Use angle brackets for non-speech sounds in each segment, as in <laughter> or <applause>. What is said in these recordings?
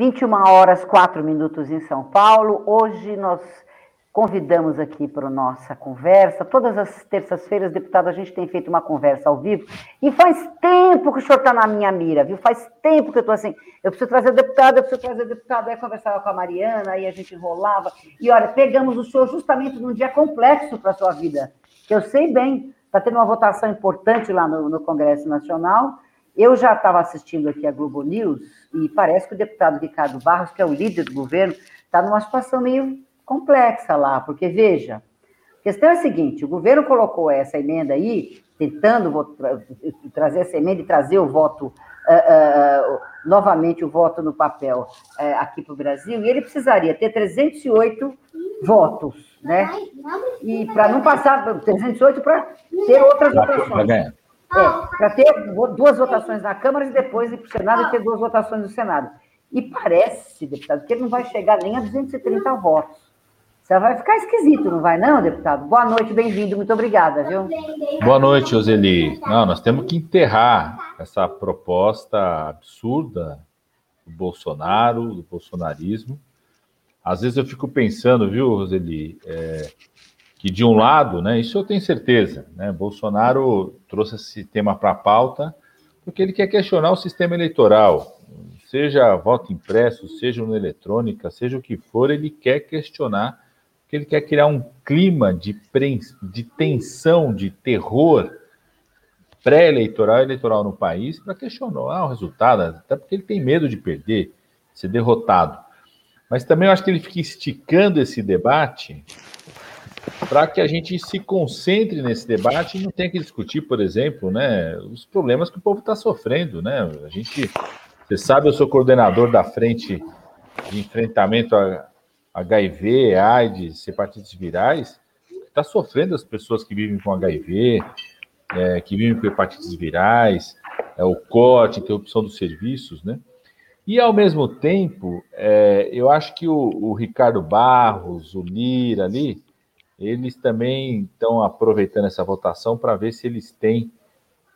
21 horas 4 minutos em São Paulo. Hoje nós convidamos aqui para nossa conversa. Todas as terças-feiras, deputado, a gente tem feito uma conversa ao vivo. E faz tempo que o senhor está na minha mira, viu? Faz tempo que eu estou assim. Eu preciso trazer deputado, eu preciso trazer deputado. Aí conversava com a Mariana, aí a gente enrolava. E olha, pegamos o senhor justamente num dia complexo para a sua vida, que eu sei bem. Está tendo uma votação importante lá no, no Congresso Nacional. Eu já estava assistindo aqui a Globo News e parece que o deputado Ricardo Barros, que é o líder do governo, está numa situação meio complexa lá, porque veja, a questão é a seguinte: o governo colocou essa emenda aí, tentando trazer essa emenda e trazer o voto, uh, uh, novamente o voto no papel uh, aqui para o Brasil, e ele precisaria ter 308 votos, né? E para não passar 308 para ter outras votações. É, para ter duas votações na Câmara e depois ir para o Senado e ter duas votações no Senado. E parece, deputado, que ele não vai chegar nem a 230 votos. Você vai ficar esquisito, não vai, não, deputado? Boa noite, bem-vindo, muito obrigada, viu? Boa noite, Roseli. Não, nós temos que enterrar essa proposta absurda do Bolsonaro, do bolsonarismo. Às vezes eu fico pensando, viu, Roseli, é, que de um lado, né, isso eu tenho certeza, né, Bolsonaro trouxe esse tema para a pauta porque ele quer questionar o sistema eleitoral, seja voto impresso, seja no eletrônica, seja o que for, ele quer questionar que ele quer criar um clima de, pre... de tensão, de terror pré-eleitoral eleitoral no país para questionar o resultado, até porque ele tem medo de perder, ser derrotado. Mas também eu acho que ele fica esticando esse debate para que a gente se concentre nesse debate e não tenha que discutir, por exemplo, né, os problemas que o povo está sofrendo. Né? A gente, você sabe, eu sou coordenador da frente de enfrentamento a, HIV, AIDS, hepatites virais, está sofrendo as pessoas que vivem com HIV, é, que vivem com hepatites virais, é, o corte, interrupção dos serviços, né? E, ao mesmo tempo, é, eu acho que o, o, Ricardo Barros, o Lira ali, eles também estão aproveitando essa votação para ver se eles têm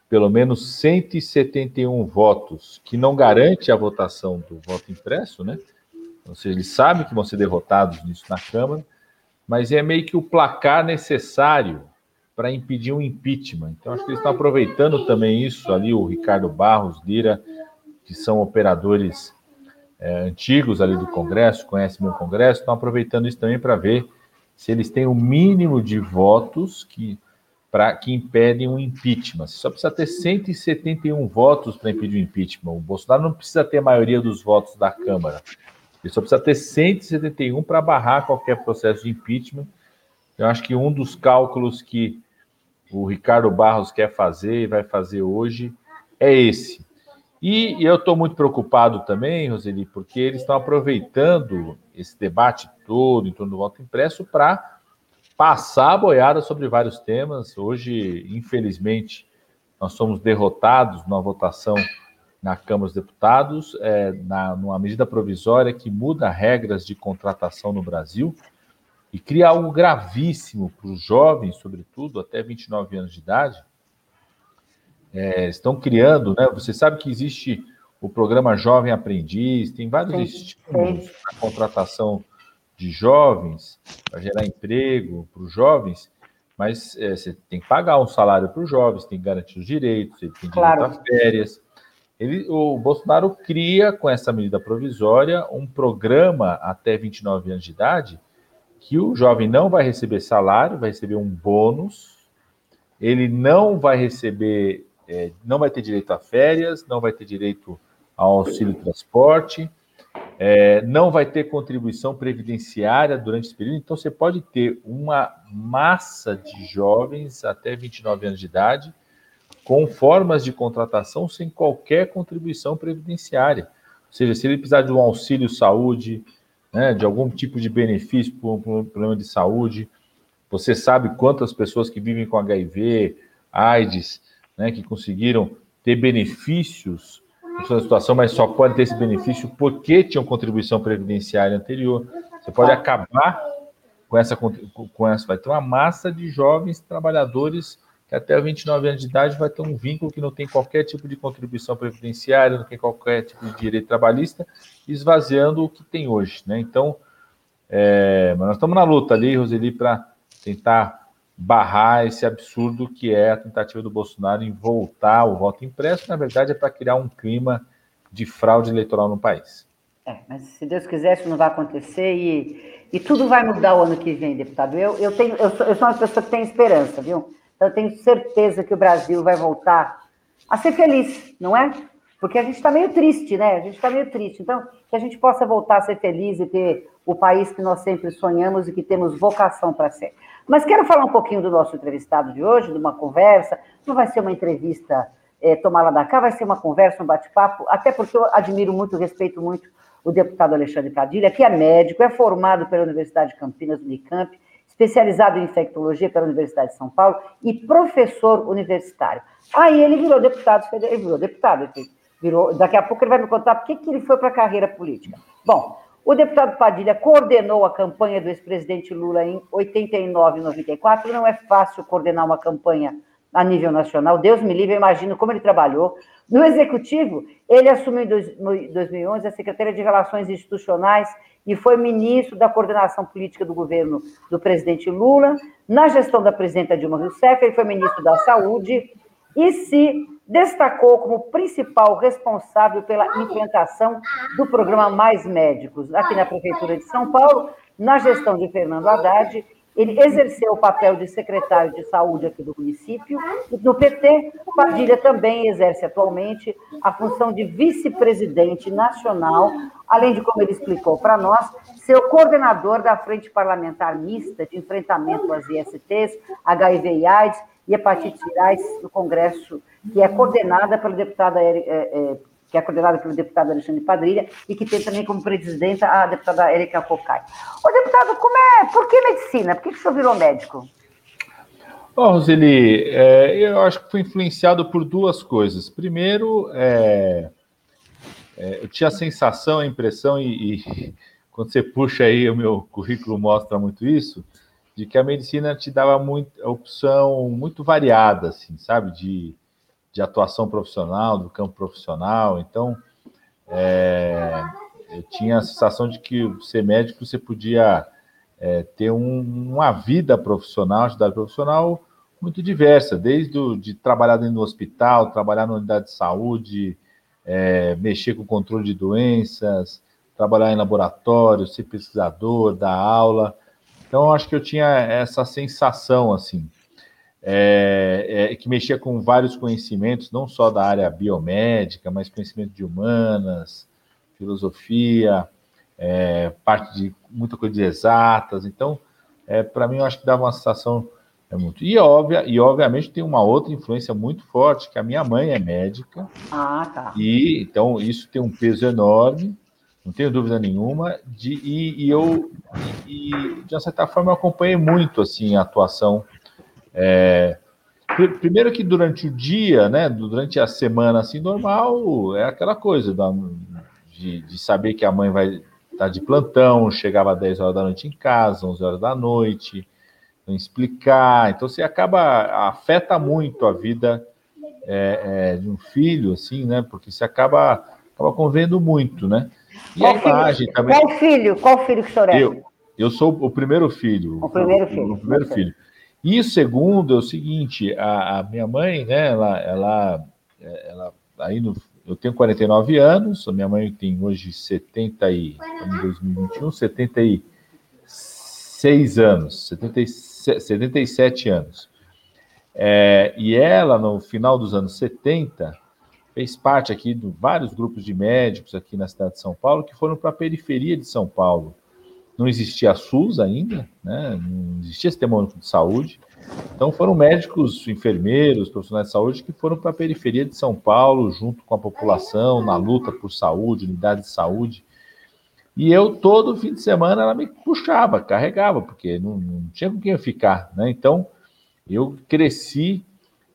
pelo menos 171 votos, que não garante a votação do voto impresso, né? Ou seja, eles sabem que vão ser derrotados nisso na Câmara, mas é meio que o placar necessário para impedir um impeachment. Então, acho que eles estão aproveitando também isso ali, o Ricardo Barros, Lira, que são operadores é, antigos ali do Congresso, conhecem meu Congresso, estão aproveitando isso também para ver se eles têm o mínimo de votos que, pra, que impedem um impeachment. Você só precisa ter 171 votos para impedir o impeachment. O Bolsonaro não precisa ter a maioria dos votos da Câmara. Ele só precisa ter 171 para barrar qualquer processo de impeachment. Eu acho que um dos cálculos que o Ricardo Barros quer fazer e vai fazer hoje é esse. E eu estou muito preocupado também, Roseli, porque eles estão aproveitando esse debate todo em torno do voto impresso para passar a boiada sobre vários temas. Hoje, infelizmente, nós somos derrotados numa votação na Câmara dos Deputados, é, na, numa medida provisória que muda regras de contratação no Brasil e cria algo gravíssimo para os jovens, sobretudo, até 29 anos de idade. É, estão criando, né? Você sabe que existe o programa Jovem Aprendiz, tem vários sim, estímulos para contratação de jovens, para gerar emprego para os jovens, mas é, você tem que pagar um salário para os jovens, tem que garantir os direitos, ele tem direito claro. a férias. Ele, o Bolsonaro cria, com essa medida provisória, um programa até 29 anos de idade que o jovem não vai receber salário, vai receber um bônus, ele não vai receber, é, não vai ter direito a férias, não vai ter direito ao auxílio transporte, é, não vai ter contribuição previdenciária durante esse período. Então, você pode ter uma massa de jovens até 29 anos de idade com formas de contratação sem qualquer contribuição previdenciária. Ou seja, se ele precisar de um auxílio saúde, né, de algum tipo de benefício por um problema de saúde, você sabe quantas pessoas que vivem com HIV, AIDS, né, que conseguiram ter benefícios nessa situação, mas só podem ter esse benefício porque tinham contribuição previdenciária anterior. Você pode acabar com essa, com essa, vai ter uma massa de jovens trabalhadores que até 29 anos de idade vai ter um vínculo que não tem qualquer tipo de contribuição previdenciária, não tem qualquer tipo de direito trabalhista, esvaziando o que tem hoje. Né? Então, é, mas nós estamos na luta ali, Roseli, para tentar barrar esse absurdo que é a tentativa do Bolsonaro em voltar ao voto impresso. Na verdade, é para criar um clima de fraude eleitoral no país. É, mas se Deus quiser, isso não vai acontecer e, e tudo vai mudar o ano que vem, deputado. Eu, eu, tenho, eu, sou, eu sou uma pessoa que tem esperança, viu? Então, eu tenho certeza que o Brasil vai voltar a ser feliz, não é? Porque a gente está meio triste, né? A gente está meio triste. Então, que a gente possa voltar a ser feliz e ter o país que nós sempre sonhamos e que temos vocação para ser. Mas quero falar um pouquinho do nosso entrevistado de hoje, de uma conversa. Não vai ser uma entrevista é, tomada da cá, vai ser uma conversa, um bate-papo, até porque eu admiro muito, respeito muito o deputado Alexandre Padilha, que é médico, é formado pela Universidade de Campinas, Unicamp, especializado em infectologia pela Universidade de São Paulo e professor universitário. Aí ele virou deputado, ele virou deputado, virou, daqui a pouco ele vai me contar por que ele foi para a carreira política. Bom, o deputado Padilha coordenou a campanha do ex-presidente Lula em 89 e 94. Não é fácil coordenar uma campanha a nível nacional. Deus me livre, eu imagino como ele trabalhou. No executivo, ele assumiu em 2011 a Secretaria de Relações Institucionais e foi ministro da coordenação política do governo do presidente Lula. Na gestão da presidenta Dilma Rousseff, ele foi ministro da Saúde e se destacou como principal responsável pela implantação do programa Mais Médicos aqui na Prefeitura de São Paulo, na gestão de Fernando Haddad. Ele exerceu o papel de secretário de saúde aqui do município. No PT, Padilha também exerce atualmente a função de vice-presidente nacional, além de, como ele explicou para nós, ser o coordenador da Frente Parlamentar Mista de Enfrentamento às ISTs, HIV e AIDS e hepatites virais do Congresso, que é coordenada pelo deputado é, é, que é coordenada pelo deputado Alexandre Padrilha e que tem também como presidenta a deputada Erika Focai. Ô, deputado, como é? Por que medicina? Por que, que o senhor virou médico? Bom, Roseli, é, eu acho que foi influenciado por duas coisas. Primeiro, é, é, eu tinha a sensação, a impressão, e, e, quando você puxa aí, o meu currículo mostra muito isso, de que a medicina te dava muito, opção muito variada, assim, sabe? De, de atuação profissional, do campo profissional. Então, é, eu tinha a sensação de que ser médico você podia é, ter um, uma vida profissional, atividade profissional muito diversa, desde o, de trabalhar dentro do hospital, trabalhar na unidade de saúde, é, mexer com controle de doenças, trabalhar em laboratório, ser pesquisador, dar aula. Então, acho que eu tinha essa sensação, assim, é, é, que mexia com vários conhecimentos, não só da área biomédica, mas conhecimento de humanas, filosofia, é, parte de muita coisa de exatas. Então, é, para mim, eu acho que dava uma sensação é muito. E, óbvia, e, obviamente, tem uma outra influência muito forte, que a minha mãe é médica. Ah, tá. E, então, isso tem um peso enorme não tenho dúvida nenhuma. De, e, e eu, e, de uma certa forma, acompanhei muito assim, a atuação. É, primeiro que durante o dia, né, durante a semana assim, normal, é aquela coisa da, de, de saber que a mãe vai estar de plantão, chegava às 10 horas da noite em casa, 11 horas da noite, explicar. Então, você acaba, afeta muito a vida é, é, de um filho, assim, né, porque você acaba, acaba convendo muito, né. E qual a imagem filho? também. Qual filho? Qual filho que o senhor é? Eu, eu sou o primeiro filho. O primeiro filho. O, primeiro filho. E o segundo é o seguinte: a, a minha mãe, né, ela, ela, ela aí no, eu tenho 49 anos, a minha mãe tem hoje 70 e, em 2021, 76 anos, 77, 77 anos. É, e ela, no final dos anos 70, fez parte aqui de vários grupos de médicos aqui na cidade de São Paulo que foram para a periferia de São Paulo. Não existia a SUS ainda, né? não existia sistema único de saúde. Então foram médicos, enfermeiros, profissionais de saúde que foram para a periferia de São Paulo, junto com a população, na luta por saúde, unidade de saúde. E eu, todo fim de semana, ela me puxava, carregava, porque não, não tinha com quem eu ficar. Né? Então, eu cresci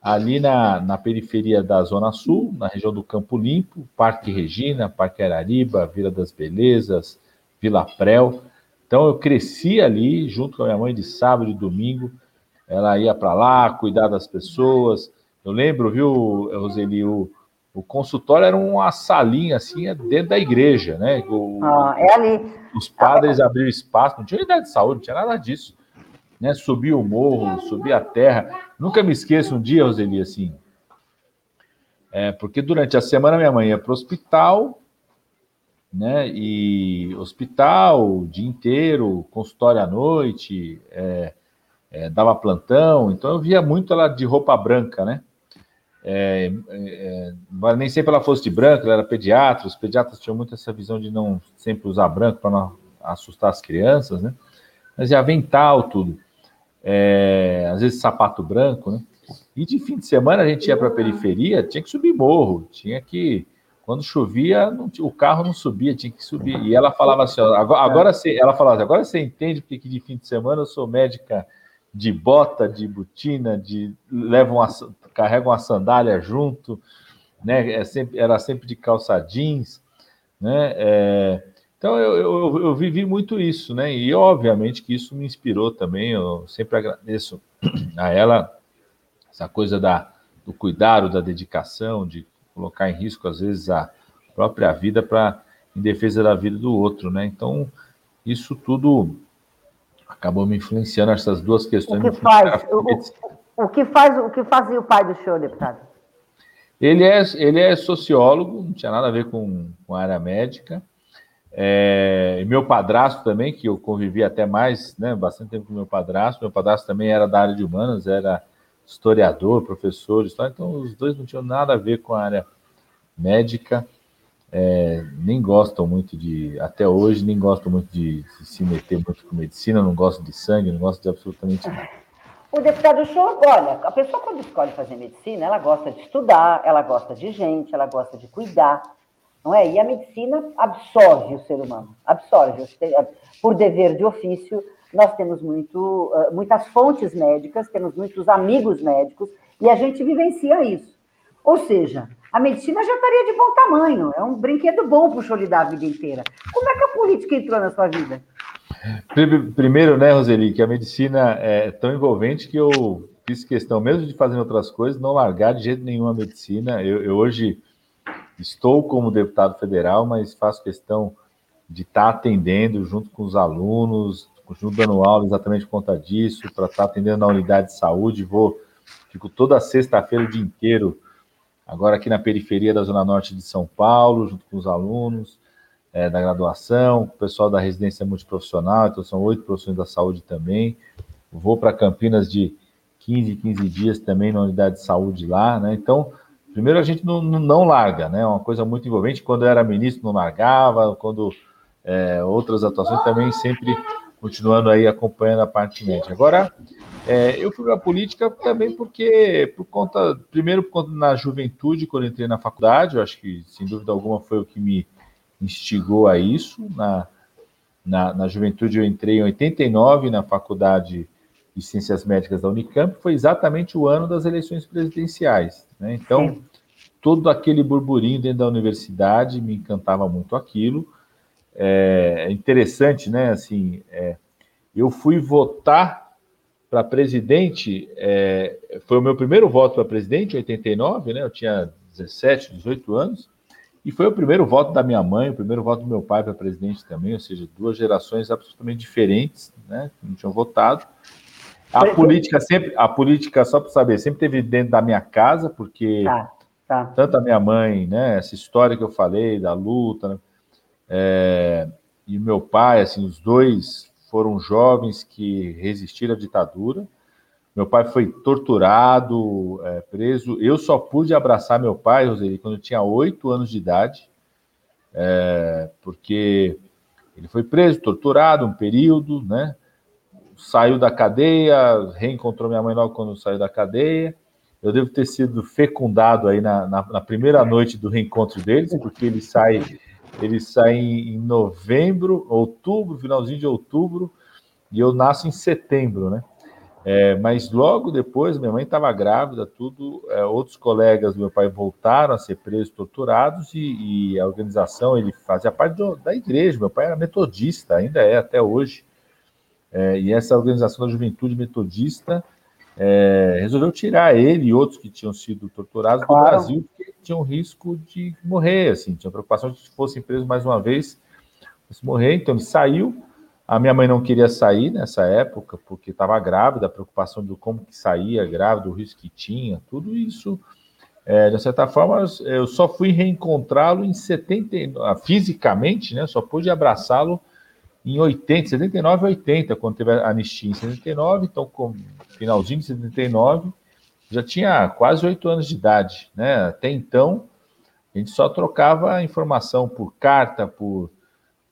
ali na, na periferia da Zona Sul, na região do Campo Limpo, Parque Regina, Parque Arariba, Vila das Belezas, Vila Prel. Então eu cresci ali junto com a minha mãe de sábado e domingo, ela ia para lá cuidar das pessoas. Eu lembro, viu, Roseli, o, o consultório era uma salinha assim dentro da igreja, né? O, ah, é ali. Os padres abriram espaço, não tinha unidade de saúde, não tinha nada disso. Né? Subir o morro, subir a terra. Nunca me esqueço um dia, Roseli, assim. É, porque durante a semana minha mãe ia para o hospital, né? E hospital o dia inteiro, consultório à noite, é, é, dava plantão, então eu via muito ela de roupa branca, né? É, é, nem sempre ela fosse de branco, ela era pediatra, os pediatras tinham muito essa visão de não sempre usar branco para não assustar as crianças, né? Mas ia avental tudo. É, às vezes sapato branco, né? E de fim de semana a gente ia para a periferia, tinha que subir morro, tinha que. Quando chovia, não, o carro não subia, tinha que subir. E ela falava assim: ó, agora, agora você, ela falava assim, agora você entende porque que de fim de semana eu sou médica de bota, de botina, de levam uma, carregam uma sandália junto, né? É sempre, era sempre de calça jeans, né? É, então eu, eu, eu, vivi muito isso, né? E obviamente que isso me inspirou também. Eu sempre agradeço a ela essa coisa da, do cuidado, da dedicação, de colocar em risco às vezes a própria vida para em defesa da vida do outro, né? Então isso tudo acabou me influenciando essas duas questões. O que faz, o, o, que faz, o que fazia o pai do senhor, deputado? Ele é, ele é sociólogo, não tinha nada a ver com, com a área médica. É, meu padrasto também, que eu convivi até mais, né, bastante tempo com meu padrasto. Meu padrasto também era da área de humanas, era historiador, professor de história, então os dois não tinham nada a ver com a área médica é, nem gostam muito de, até hoje, nem gostam muito de, de, se meter muito com medicina, não gostam de sangue, não gostam de absolutamente nada. O deputado Show, olha, a pessoa quando escolhe fazer medicina, ela gosta de estudar, ela gosta de gente, ela gosta de cuidar, não é? E a medicina absorve o ser humano, absorve. Por dever de ofício, nós temos muito, muitas fontes médicas, temos muitos amigos médicos, e a gente vivencia isso. Ou seja, a medicina já estaria de bom tamanho, é um brinquedo bom para o show lidar a vida inteira. Como é que a política entrou na sua vida? Primeiro, né, Roseli, que a medicina é tão envolvente que eu fiz questão, mesmo de fazer outras coisas, não largar de jeito nenhum a medicina. Eu, eu hoje estou como deputado federal, mas faço questão de estar atendendo junto com os alunos, continuo dando aula exatamente por conta disso, para estar atendendo na unidade de saúde. Vou, fico toda sexta-feira o dia inteiro agora aqui na periferia da Zona Norte de São Paulo, junto com os alunos é, da graduação, o pessoal da residência multiprofissional, então são oito profissões da saúde também. Vou para Campinas de 15 15 dias também na unidade de saúde lá, né? Então, primeiro a gente não, não larga, né? É uma coisa muito envolvente. Quando era ministro, não largava, quando é, outras atuações também sempre continuando aí acompanhando a parte médica. Agora, é, eu fui para a política também porque, por conta, primeiro por conta na juventude, quando entrei na faculdade, eu acho que, sem dúvida alguma, foi o que me instigou a isso. Na, na, na juventude, eu entrei em 89 na faculdade de Ciências Médicas da Unicamp, foi exatamente o ano das eleições presidenciais. Né? Então, todo aquele burburinho dentro da universidade me encantava muito aquilo. É, é interessante, né? Assim, é, eu fui votar para presidente, é, foi o meu primeiro voto para presidente, em 89, né? Eu tinha 17, 18 anos, e foi o primeiro voto da minha mãe, o primeiro voto do meu pai para presidente também, ou seja, duas gerações absolutamente diferentes, né? Que não tinham votado. A política sempre, a política, só para saber, sempre teve dentro da minha casa, porque tá, tá. tanto a minha mãe, né? Essa história que eu falei da luta, né, é, e meu pai, assim, os dois foram jovens que resistiram à ditadura. Meu pai foi torturado, é, preso. Eu só pude abraçar meu pai, Roseli, quando eu tinha oito anos de idade, é, porque ele foi preso, torturado um período, né? Saiu da cadeia, reencontrou minha mãe logo quando saiu da cadeia. Eu devo ter sido fecundado aí na, na, na primeira noite do reencontro deles, porque ele sai ele sai em novembro, outubro, finalzinho de outubro, e eu nasço em setembro, né? É, mas logo depois, minha mãe estava grávida, tudo. É, outros colegas do meu pai voltaram a ser presos, torturados, e, e a organização, ele fazia parte do, da igreja. Meu pai era metodista, ainda é até hoje. É, e essa organização da juventude metodista é, resolveu tirar ele e outros que tinham sido torturados claro. do Brasil, porque tinham risco de morrer, assim, tinha preocupação de que fossem presos mais uma vez, se morrer, então ele saiu, a minha mãe não queria sair nessa época, porque estava grávida, a preocupação do como que saía grávida, o risco que tinha, tudo isso, é, de certa forma, eu só fui reencontrá-lo em 79, fisicamente, né, só pude abraçá-lo em 80, 79 e 80, quando teve a anistia em 79, então, com finalzinho de 79, já tinha quase oito anos de idade, né, até então, a gente só trocava informação por carta, por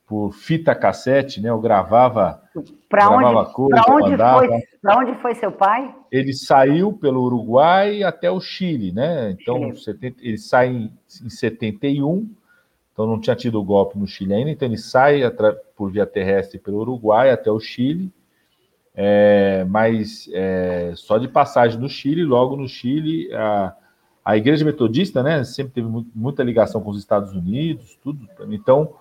por fita cassete, né? Eu gravava, pra gravava onde, coisa, pra onde, foi, pra onde foi seu pai? Ele saiu pelo Uruguai até o Chile, né? Então, Chile. ele sai em, em 71, então não tinha tido o golpe no Chile ainda, então ele sai por via terrestre pelo Uruguai até o Chile, é, mas é, só de passagem no Chile, logo no Chile, a, a Igreja Metodista, né, sempre teve muita ligação com os Estados Unidos, tudo, então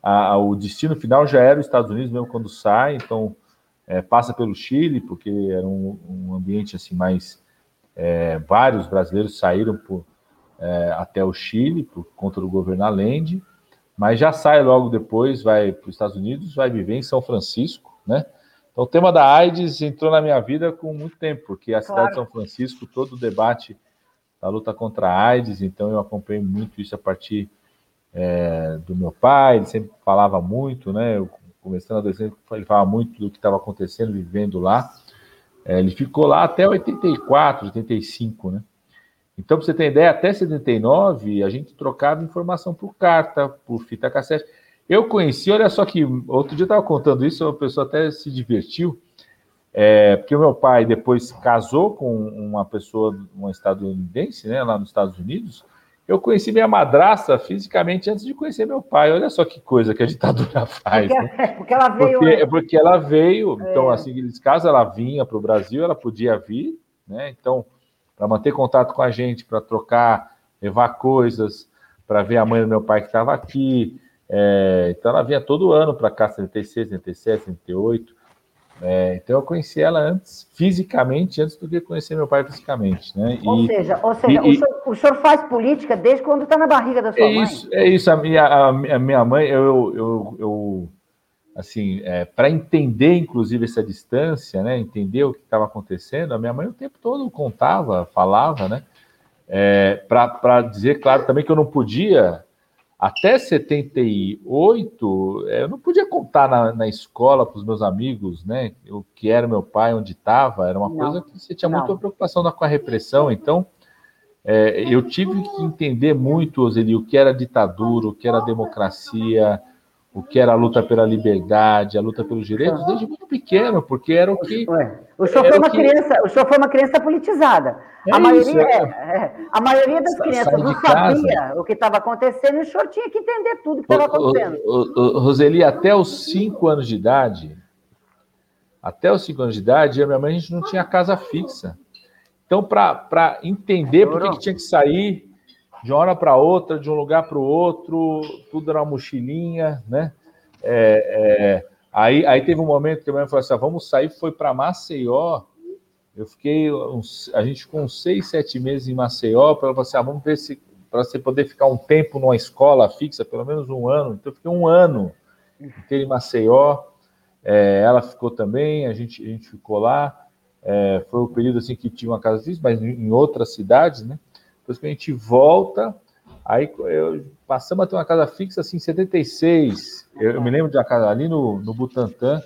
a, o destino final já era os Estados Unidos mesmo quando sai, então é, passa pelo Chile, porque era um, um ambiente assim mais. É, vários brasileiros saíram por, é, até o Chile por conta do governo Allende, mas já sai logo depois, vai para os Estados Unidos, vai viver em São Francisco, né? Então o tema da AIDS entrou na minha vida com muito tempo, porque a claro. cidade de São Francisco, todo o debate da luta contra a AIDS, então eu acompanhei muito isso a partir é, do meu pai, ele sempre falava muito, né? Eu, começando a adolescente, ele falava muito do que estava acontecendo, vivendo lá. É, ele ficou lá até 84, 85, né? Então, para você ter ideia, até 79 a gente trocava informação por carta, por fita cassete. Eu conheci, olha só que outro dia eu estava contando isso, a pessoa até se divertiu, é, porque o meu pai depois casou com uma pessoa, uma estadunidense, né, lá nos Estados Unidos, eu conheci minha madrasta fisicamente antes de conhecer meu pai. Olha só que coisa que a ditadura faz. Porque, né? <laughs> porque ela veio. Porque, porque ela veio, é. então, assim, nesse caso, ela vinha para o Brasil, ela podia vir, né? Então, para manter contato com a gente, para trocar, levar coisas, para ver a mãe do meu pai que estava aqui. É, então, ela vinha todo ano para cá, 76, 77, 78. É, então eu conheci ela antes, fisicamente, antes do que conhecer meu pai fisicamente. Né? Ou e, seja, ou seja e, o, senhor, o, senhor, faz política desde quando está na barriga da sua é mãe? Isso, é isso, a minha, a minha mãe, eu, eu, eu assim, é, para entender, inclusive, essa distância, né, entender o que estava acontecendo, a minha mãe o tempo todo contava, falava, né, é, para dizer, claro, também que eu não podia até 78, eu não podia contar na, na escola para os meus amigos, né? O que era meu pai, onde estava, era uma não, coisa que você tinha não. muita preocupação com a repressão. Então, é, eu tive que entender muito, Oseli, o que era ditadura, o que era democracia, o que era a luta pela liberdade, a luta pelos direitos, desde muito pequeno, porque era o que. O senhor, foi uma, que... criança, o senhor foi uma criança politizada. É a, maioria, é. é, a maioria das crianças não sabia o que estava acontecendo e o senhor tinha que entender tudo o que estava acontecendo. O, o, Roseli, até os cinco anos de idade, até os cinco anos de idade, eu e minha mãe a gente não tinha casa fixa. Então, para entender por que tinha que sair de uma hora para outra, de um lugar para o outro, tudo era uma mochilinha, né? É, é, aí, aí teve um momento que a minha mãe falou assim: ah, vamos sair, foi para Maceió. Eu fiquei, uns, a gente uns seis, sete meses em Maceió, para assim, ah, vamos ver se para você poder ficar um tempo numa escola fixa, pelo menos um ano. Então, eu fiquei um ano inteiro em Maceió. É, ela ficou também, a gente, a gente ficou lá. É, foi o período assim que tinha uma casa fixa, mas em outras cidades, né? Depois que a gente volta, aí eu, passamos a ter uma casa fixa assim em 76. Eu, eu me lembro de uma casa ali no, no Butantã,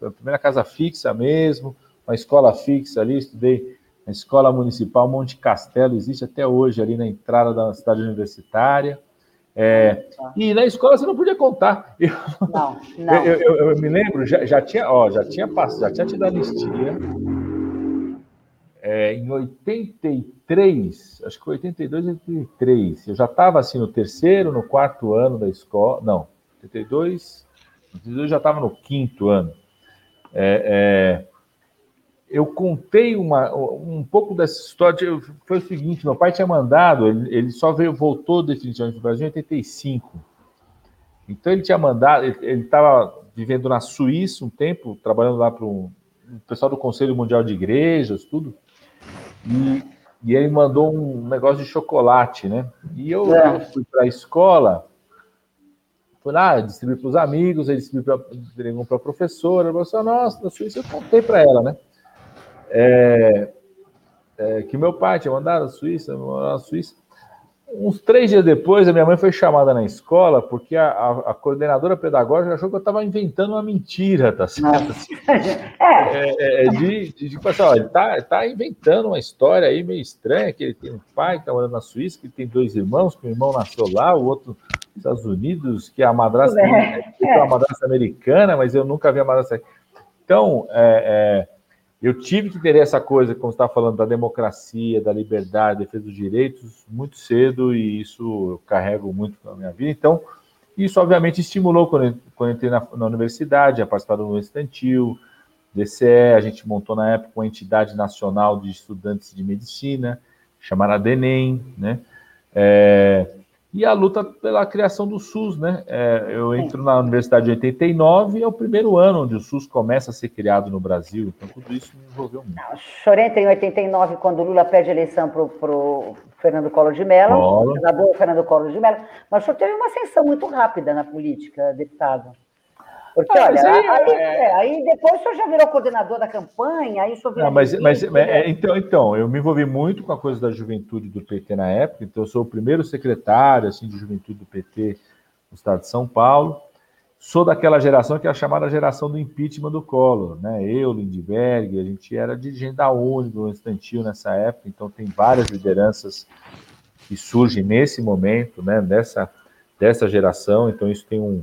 a primeira casa fixa mesmo, uma escola fixa ali, estudei na Escola Municipal Monte Castelo, existe até hoje ali na entrada da cidade universitária. É, e na escola você não podia contar. Eu, não, <laughs> não. Eu, eu, eu, me lembro, já, já tinha, ó, já tinha passado, já tinha tido anistia é, em 83, acho que 82, 83, eu já estava assim no terceiro, no quarto ano da escola, não, 82, 82 já estava no quinto ano. É, é, eu contei uma, um pouco dessa história, foi o seguinte, meu pai tinha mandado, ele, ele só veio, voltou definitivamente para o Brasil em 85. Então ele tinha mandado, ele estava vivendo na Suíça um tempo, trabalhando lá para o pessoal do Conselho Mundial de Igrejas, tudo. E, e ele mandou um negócio de chocolate, né? E eu, é. eu fui para a escola, fui lá, distribuí para os amigos, ele distribuiu para a professora, a professora, nossa, da Suíça, eu contei para ela, né? É, é, que meu pai tinha mandado a Suíça, a Suíça. Uns três dias depois, a minha mãe foi chamada na escola porque a, a, a coordenadora pedagógica achou que eu estava inventando uma mentira, tá certo? É. é, é, de, de, de, assim, ó, ele está tá inventando uma história aí meio estranha, que ele tem um pai que está morando na Suíça, que tem dois irmãos, que o irmão nasceu lá, o outro nos Estados Unidos, que a madrasta é, é. uma madrasta americana, mas eu nunca vi a madrasta. Então, é, é eu tive que ter essa coisa, como está falando, da democracia, da liberdade, defesa dos direitos, muito cedo, e isso eu carrego muito na minha vida. Então, isso obviamente estimulou quando, eu, quando entrei na, na, universidade, a participar do movimento estudantil, DCE, a gente montou na época uma entidade nacional de estudantes de medicina, chamada DENEM, né? É, e a luta pela criação do SUS, né? É, eu entro na universidade em 89 e é o primeiro ano onde o SUS começa a ser criado no Brasil, então tudo isso me envolveu muito. O senhor entra em 89 quando o Lula pede eleição para o Fernando Collor de Mello, senador Fernando Collor de Mello, mas o senhor teve uma ascensão muito rápida na política, deputado. Porque, ah, olha, aí, aí, é... É, aí, depois o senhor já virou coordenador da campanha, aí o senhor virou. Não, mas, mas é, então, então, eu me envolvi muito com a coisa da juventude do PT na época, então eu sou o primeiro secretário assim, de juventude do PT no estado de São Paulo. Sou daquela geração que é a chamada geração do impeachment do Collor, né? Eu, Lindbergh, a gente era dirigente da UNE, do Instantil nessa época, então tem várias lideranças que surgem nesse momento, né? Dessa, dessa geração, então isso tem um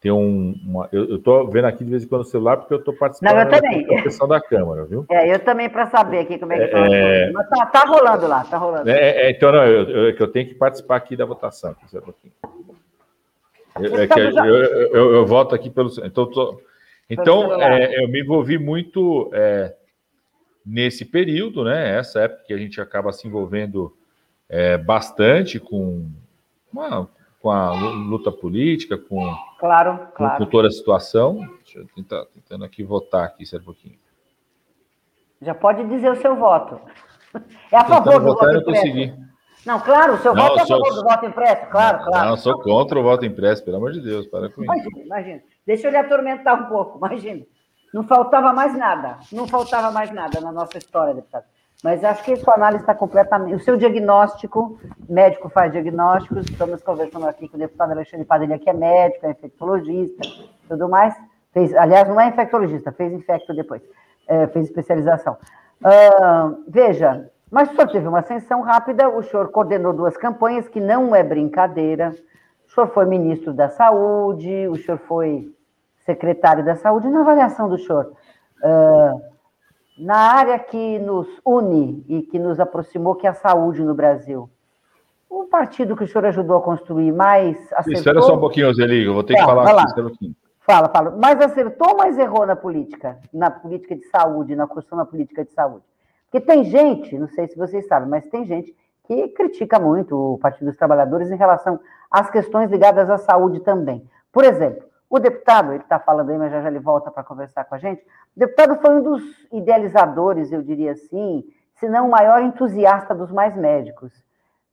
tem um, uma, eu, estou vendo aqui de vez em quando o celular porque eu estou participando Não, eu também. da sessão da Câmara, viu? É, eu também para saber aqui como é que tá. É... Mas tá, tá, rolando lá, tá rolando. É, é, então, não, eu, eu, eu, tenho que participar aqui da votação. Eu, é que eu, eu, voto aqui pelo. Então, tô, então é, eu me envolvi muito é, nesse período, né? Essa época que a gente acaba se envolvendo é, bastante com uma, com a luta política, com, claro, claro. com toda a situação. Deixa eu tentar tentando aqui votar aqui, um pouquinho. Já pode dizer o seu voto. <laughs> É a favor do voto impresso. Não, claro, o seu não, voto é a favor do voto impresso, claro, claro. Não, sou contra o voto impresso, pelo amor de Deus, para com imagina, isso. Imagina, deixa eu lhe atormentar um pouco, <laughs> imagina. Não faltava mais nada, não faltava mais nada na nossa história, deputado. Mas acho que sua análise está completamente. O seu diagnóstico, médico faz diagnósticos, estamos conversando aqui com o deputado Alexandre Padilha, que é médico, é infectologista, tudo mais. Fez, aliás, não é infectologista, fez infecto depois, é, fez especialização. Uh, veja, mas o senhor teve uma ascensão rápida, o senhor coordenou duas campanhas, que não é brincadeira. O senhor foi ministro da Saúde, o senhor foi secretário da Saúde. Na avaliação do senhor, uh, na área que nos une e que nos aproximou, que é a saúde no Brasil. O partido que o senhor ajudou a construir mais acertou... Espera só um pouquinho, Zeli, eu vou ter que falar aqui, um pouquinho. Fala, fala. Mais acertou ou mais errou na política? Na política de saúde, na construção da política de saúde? Porque tem gente, não sei se vocês sabem, mas tem gente que critica muito o Partido dos Trabalhadores em relação às questões ligadas à saúde também. Por exemplo, o deputado, ele está falando aí, mas já já ele volta para conversar com a gente. O deputado foi um dos idealizadores, eu diria assim, se não o maior entusiasta dos mais médicos.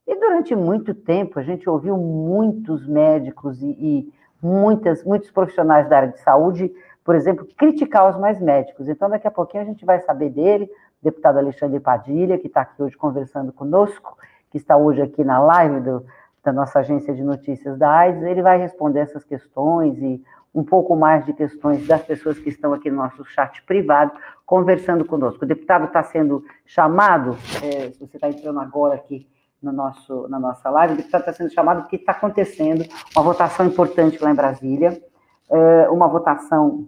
E durante muito tempo a gente ouviu muitos médicos e, e muitas, muitos profissionais da área de saúde, por exemplo, criticar os mais médicos. Então, daqui a pouquinho a gente vai saber dele, deputado Alexandre Padilha, que está aqui hoje conversando conosco, que está hoje aqui na live do, da nossa agência de notícias da AIDS, ele vai responder essas questões e um pouco mais de questões das pessoas que estão aqui no nosso chat privado, conversando conosco. O deputado está sendo chamado, é, você está entrando agora aqui no nosso, na nossa live, o deputado está sendo chamado porque está acontecendo uma votação importante lá em Brasília, é, uma votação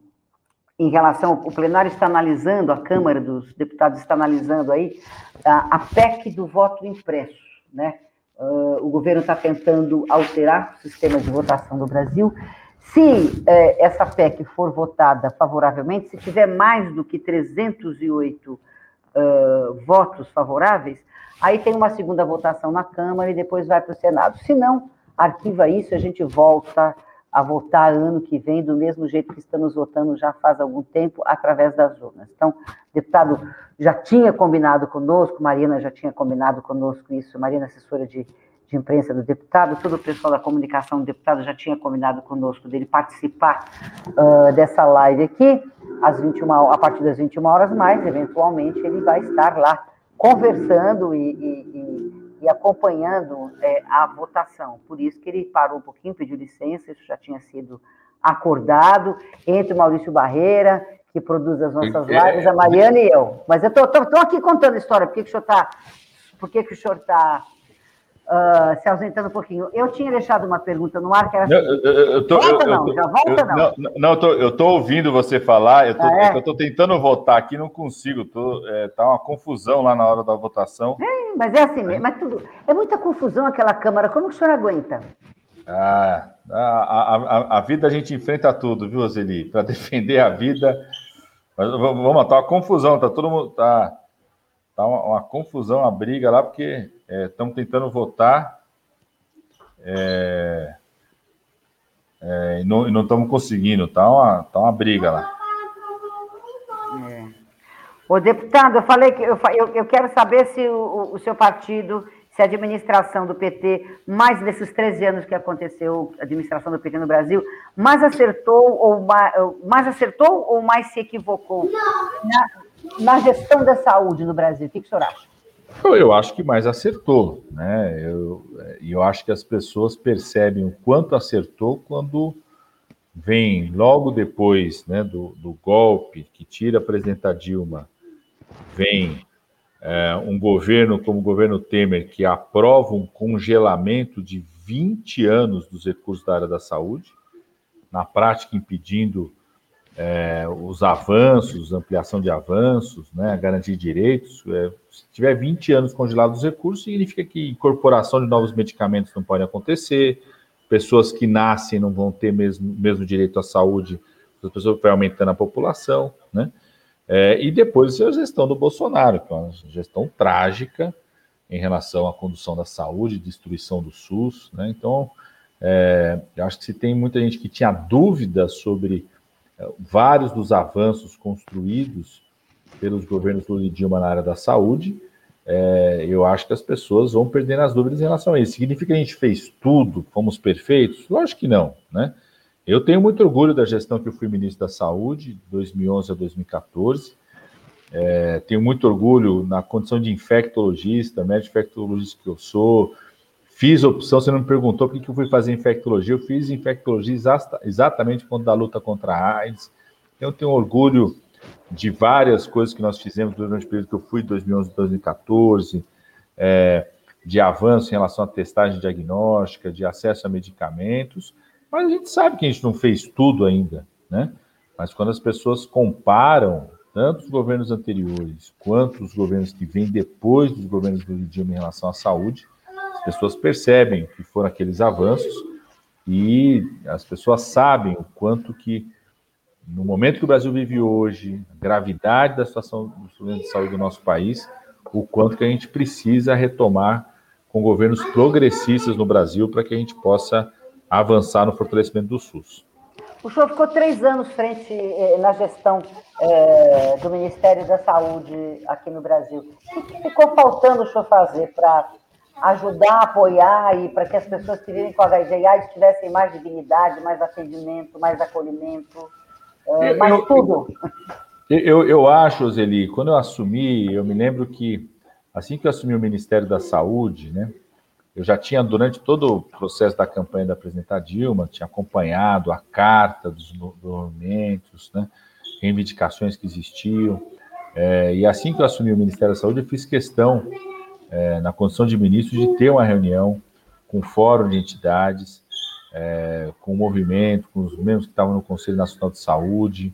em relação, o plenário está analisando, a Câmara dos Deputados está analisando aí a, a PEC do voto impresso, né? Uh, o governo está tentando alterar o sistema de votação do Brasil. Se eh, essa PEC for votada favoravelmente, se tiver mais do que 308 uh, votos favoráveis, aí tem uma segunda votação na Câmara e depois vai para o Senado. Se não, arquiva isso, a gente volta a votar ano que vem, do mesmo jeito que estamos votando já faz algum tempo, através das urnas. Então, o deputado já tinha combinado conosco, Marina já tinha combinado conosco isso, Marina, assessora de, de imprensa do deputado, todo o pessoal da comunicação do deputado já tinha combinado conosco dele participar uh, dessa live aqui, às 21, a partir das 21 horas, mas, eventualmente, ele vai estar lá conversando e, e, e e acompanhando é, a votação. Por isso que ele parou um pouquinho, pediu licença, isso já tinha sido acordado, entre o Maurício Barreira, que produz as nossas é, lives, a Mariana e eu. Mas eu estou aqui contando a história, por que, que o senhor está. Por que, que o senhor está uh, se ausentando um pouquinho. Eu tinha deixado uma pergunta no ar que era assim, não, eu, eu tô, volta eu, não, tô, já volta não. Não, não eu, tô, eu tô ouvindo você falar, eu tô, ah, é? eu tô tentando votar aqui, não consigo, tô, é, tá uma confusão lá na hora da votação. É, mas é assim mesmo, mas tudo, é muita confusão aquela Câmara, como que o senhor aguenta? Ah, a, a, a vida a gente enfrenta tudo, viu, Zeli? Para <laughs> defender a vida. Mas vamos lá, tá uma confusão, tá todo mundo. Tá, tá uma, uma confusão, uma briga lá, porque estamos é, tentando votar é, é, e não estamos conseguindo, tá uma, tá uma briga lá. É. O deputado, eu falei que eu, eu, eu quero saber se o, o, seu partido, se a administração do PT, mais desses 13 anos que aconteceu a administração do PT no Brasil, mais acertou ou mais, mais acertou ou mais se equivocou na, na gestão da saúde no Brasil? O que, que o senhor acha? Eu acho que mais acertou, né? Eu, eu acho que as pessoas percebem o quanto acertou quando vem logo depois né, do, do golpe que tira a presidenta Dilma, vem é, um governo como o governo Temer que aprova um congelamento de 20 anos dos recursos da área da saúde, na prática impedindo é, os avanços, ampliação de avanços, né, garantia de direitos. É, se tiver 20 anos congelados os recursos, significa que incorporação de novos medicamentos não pode acontecer, pessoas que nascem não vão ter mesmo, mesmo direito à saúde, as pessoas vai aumentando a população, né? É, e depois a gestão do Bolsonaro, que é uma gestão trágica em relação à condução da saúde, destruição do SUS, né? Então, é, eu acho que se tem muita gente que tinha dúvida sobre vários dos avanços construídos pelos governos Lula e Dilma na área da saúde, é, eu acho que as pessoas vão perdendo as dúvidas em relação a isso. Significa que a gente fez tudo, fomos perfeitos? Lógico que não, né? Eu tenho muito orgulho da gestão que eu fui ministro da Saúde, de 2011 a 2014. É, tenho muito orgulho na condição de infectologista, médico infectologista que eu sou, Fiz opção, você não me perguntou por que eu fui fazer infectologia. Eu fiz infectologia exatamente quando da luta contra a AIDS. Eu tenho orgulho de várias coisas que nós fizemos durante o período que eu fui, 2011 2014, é, de avanço em relação à testagem diagnóstica, de acesso a medicamentos, mas a gente sabe que a gente não fez tudo ainda, né? Mas quando as pessoas comparam tanto os governos anteriores quanto os governos que vêm depois dos governos do Dilma em relação à saúde, pessoas percebem que foram aqueles avanços e as pessoas sabem o quanto que, no momento que o Brasil vive hoje, a gravidade da situação dos problemas de saúde do nosso país, o quanto que a gente precisa retomar com governos progressistas no Brasil para que a gente possa avançar no fortalecimento do SUS. O senhor ficou três anos frente eh, na gestão eh, do Ministério da Saúde aqui no Brasil. O que ficou faltando o senhor fazer para ajudar, apoiar e para que as pessoas que vivem com HIV e AIDS tivessem mais dignidade, mais atendimento, mais acolhimento, é, mais eu, tudo. Eu, eu acho, Zeli, quando eu assumi, eu me lembro que assim que eu assumi o Ministério da Saúde, né, eu já tinha, durante todo o processo da campanha da presidenta Dilma, tinha acompanhado a carta dos movimentos, né, reivindicações que existiam, é, e assim que eu assumi o Ministério da Saúde, eu fiz questão é, na condição de ministro, de ter uma reunião com o fórum de entidades, é, com o movimento, com os membros que estavam no Conselho Nacional de Saúde.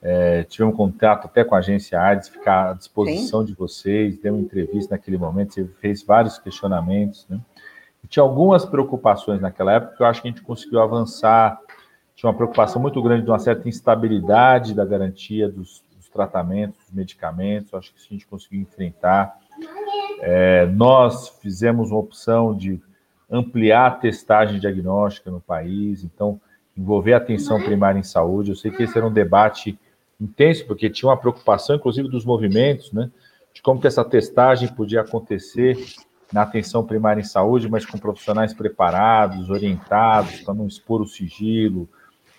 É, tivemos contato até com a agência AIDS, ficar à disposição Sim. de vocês, deu uma entrevista naquele momento, você fez vários questionamentos. Né? E tinha algumas preocupações naquela época que eu acho que a gente conseguiu avançar. Tinha uma preocupação muito grande de uma certa instabilidade da garantia dos, dos tratamentos, dos medicamentos. Eu acho que isso a gente conseguiu enfrentar. É, nós fizemos uma opção de ampliar a testagem diagnóstica no país, então, envolver a atenção primária em saúde. Eu sei que esse era um debate intenso, porque tinha uma preocupação, inclusive, dos movimentos, né? De como que essa testagem podia acontecer na atenção primária em saúde, mas com profissionais preparados, orientados, para não expor o sigilo,